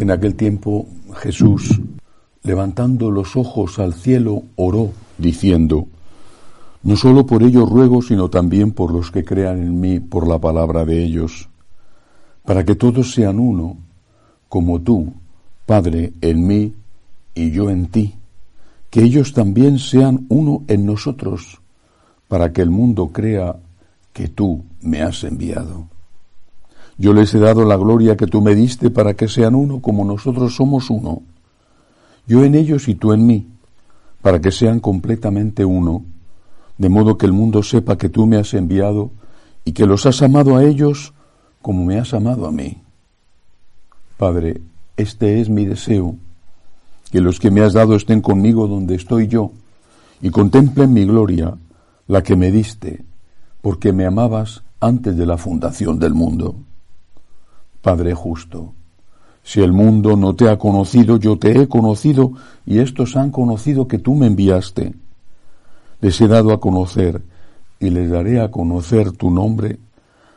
En aquel tiempo Jesús, levantando los ojos al cielo, oró, diciendo, No solo por ellos ruego, sino también por los que crean en mí por la palabra de ellos, para que todos sean uno, como tú, Padre, en mí y yo en ti, que ellos también sean uno en nosotros, para que el mundo crea que tú me has enviado. Yo les he dado la gloria que tú me diste para que sean uno como nosotros somos uno. Yo en ellos y tú en mí, para que sean completamente uno, de modo que el mundo sepa que tú me has enviado y que los has amado a ellos como me has amado a mí. Padre, este es mi deseo, que los que me has dado estén conmigo donde estoy yo, y contemplen mi gloria, la que me diste, porque me amabas antes de la fundación del mundo. Padre justo, si el mundo no te ha conocido, yo te he conocido, y estos han conocido que tú me enviaste. Les he dado a conocer, y les daré a conocer tu nombre,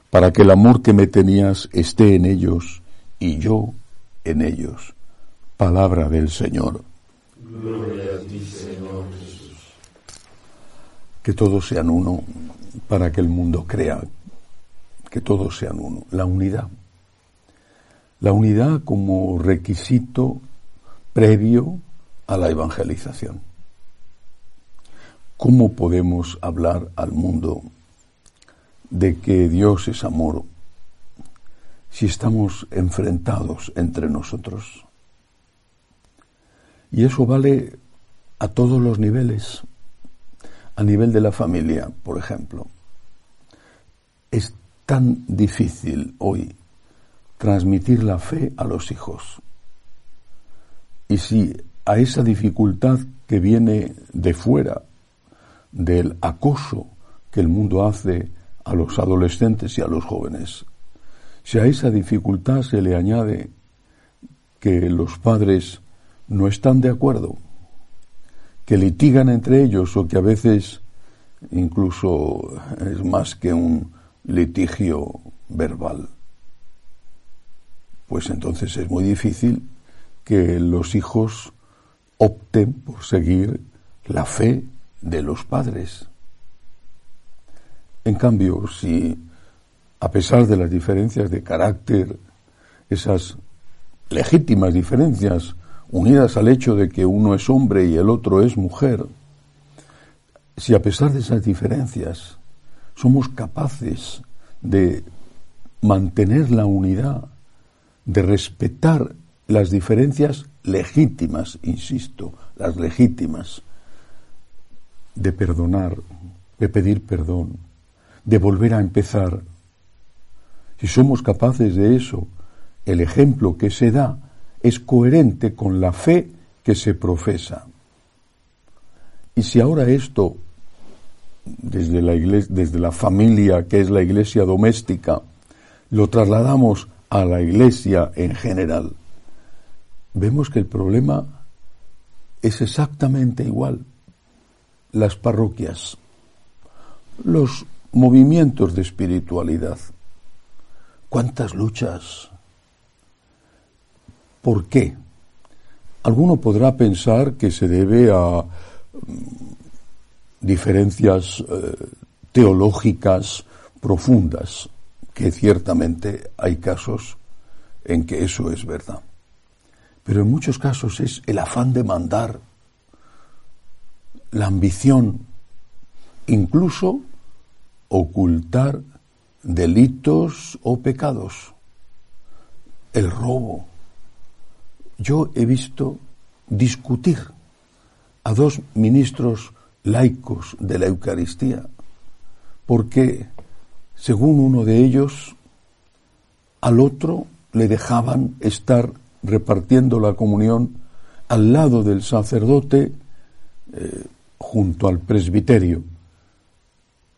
para que el amor que me tenías esté en ellos, y yo en ellos. Palabra del Señor. Gloria a ti, Señor Jesús. Que todos sean uno para que el mundo crea que todos sean uno. La unidad. La unidad como requisito previo a la evangelización. ¿Cómo podemos hablar al mundo de que Dios es amor si estamos enfrentados entre nosotros? Y eso vale a todos los niveles. A nivel de la familia, por ejemplo. Es tan difícil hoy transmitir la fe a los hijos. Y si a esa dificultad que viene de fuera, del acoso que el mundo hace a los adolescentes y a los jóvenes, si a esa dificultad se le añade que los padres no están de acuerdo, que litigan entre ellos o que a veces incluso es más que un litigio verbal, pues entonces es muy difícil que los hijos opten por seguir la fe de los padres. En cambio, si a pesar de las diferencias de carácter, esas legítimas diferencias unidas al hecho de que uno es hombre y el otro es mujer, si a pesar de esas diferencias somos capaces de mantener la unidad de respetar las diferencias legítimas, insisto, las legítimas, de perdonar, de pedir perdón, de volver a empezar. Si somos capaces de eso, el ejemplo que se da es coherente con la fe que se profesa. Y si ahora esto, desde la, iglesia, desde la familia que es la iglesia doméstica, lo trasladamos a la Iglesia en general, vemos que el problema es exactamente igual. Las parroquias, los movimientos de espiritualidad, cuántas luchas, ¿por qué? Alguno podrá pensar que se debe a mm, diferencias eh, teológicas profundas que ciertamente hay casos en que eso es verdad. Pero en muchos casos es el afán de mandar, la ambición, incluso ocultar delitos o pecados, el robo. Yo he visto discutir a dos ministros laicos de la Eucaristía porque según uno de ellos, al otro le dejaban estar repartiendo la comunión al lado del sacerdote eh, junto al presbiterio,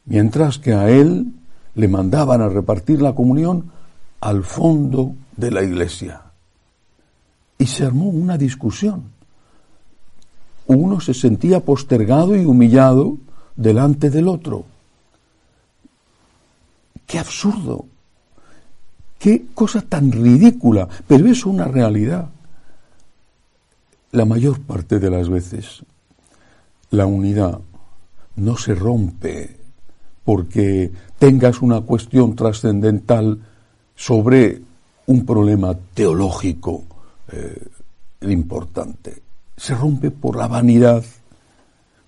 mientras que a él le mandaban a repartir la comunión al fondo de la iglesia. Y se armó una discusión. Uno se sentía postergado y humillado delante del otro. Qué absurdo, qué cosa tan ridícula, pero es una realidad. La mayor parte de las veces la unidad no se rompe porque tengas una cuestión trascendental sobre un problema teológico eh, importante. Se rompe por la vanidad,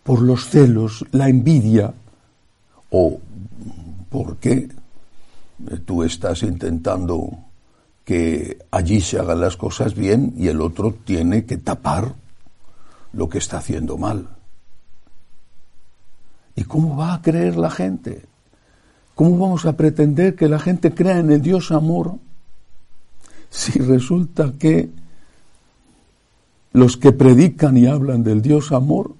por los celos, la envidia, o porque tú estás intentando que allí se hagan las cosas bien y el otro tiene que tapar lo que está haciendo mal. ¿Y cómo va a creer la gente? ¿Cómo vamos a pretender que la gente crea en el Dios amor si resulta que los que predican y hablan del Dios amor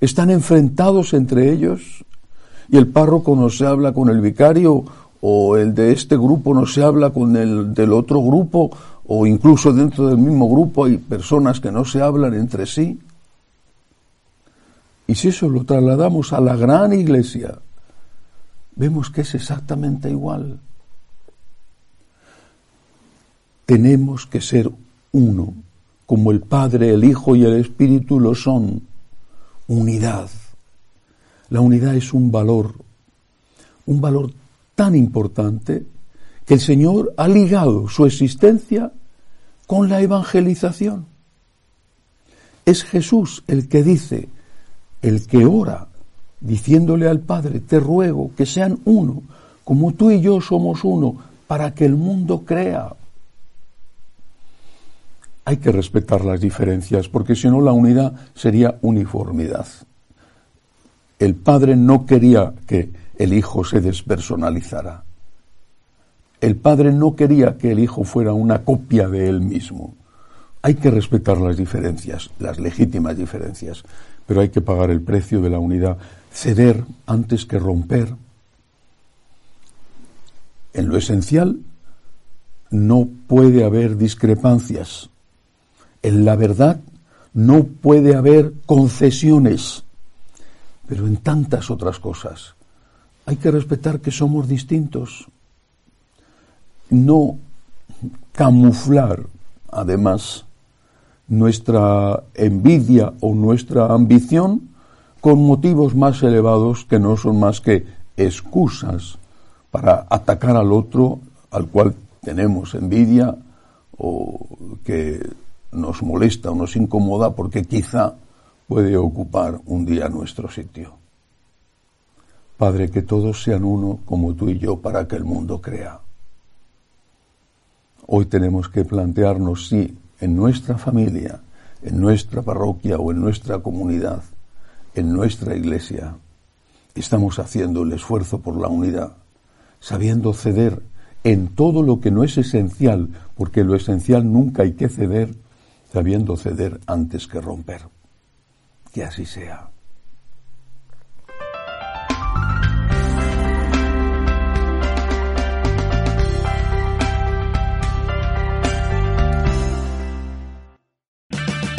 están enfrentados entre ellos y el párroco no se habla con el vicario o el de este grupo no se habla con el del otro grupo o incluso dentro del mismo grupo hay personas que no se hablan entre sí? Y si eso lo trasladamos a la gran iglesia, vemos que es exactamente igual. Tenemos que ser uno, como el Padre, el Hijo y el Espíritu lo son. Unidad. La unidad es un valor, un valor tan importante que el Señor ha ligado su existencia con la evangelización. Es Jesús el que dice, el que ora diciéndole al Padre, te ruego que sean uno, como tú y yo somos uno, para que el mundo crea. Hay que respetar las diferencias, porque si no la unidad sería uniformidad. El Padre no quería que el Hijo se despersonalizara. El Padre no quería que el Hijo fuera una copia de Él mismo. Hay que respetar las diferencias, las legítimas diferencias, pero hay que pagar el precio de la unidad, ceder antes que romper. En lo esencial no puede haber discrepancias. En la verdad no puede haber concesiones. Pero en tantas otras cosas hay que respetar que somos distintos. No camuflar, además, nuestra envidia o nuestra ambición con motivos más elevados que no son más que excusas para atacar al otro al cual tenemos envidia o que nos molesta o nos incomoda porque quizá puede ocupar un día nuestro sitio. Padre, que todos sean uno como tú y yo para que el mundo crea. Hoy tenemos que plantearnos si en nuestra familia, en nuestra parroquia o en nuestra comunidad, en nuestra iglesia, estamos haciendo el esfuerzo por la unidad, sabiendo ceder en todo lo que no es esencial, porque lo esencial nunca hay que ceder, sabiendo ceder antes que romper. Que así sea.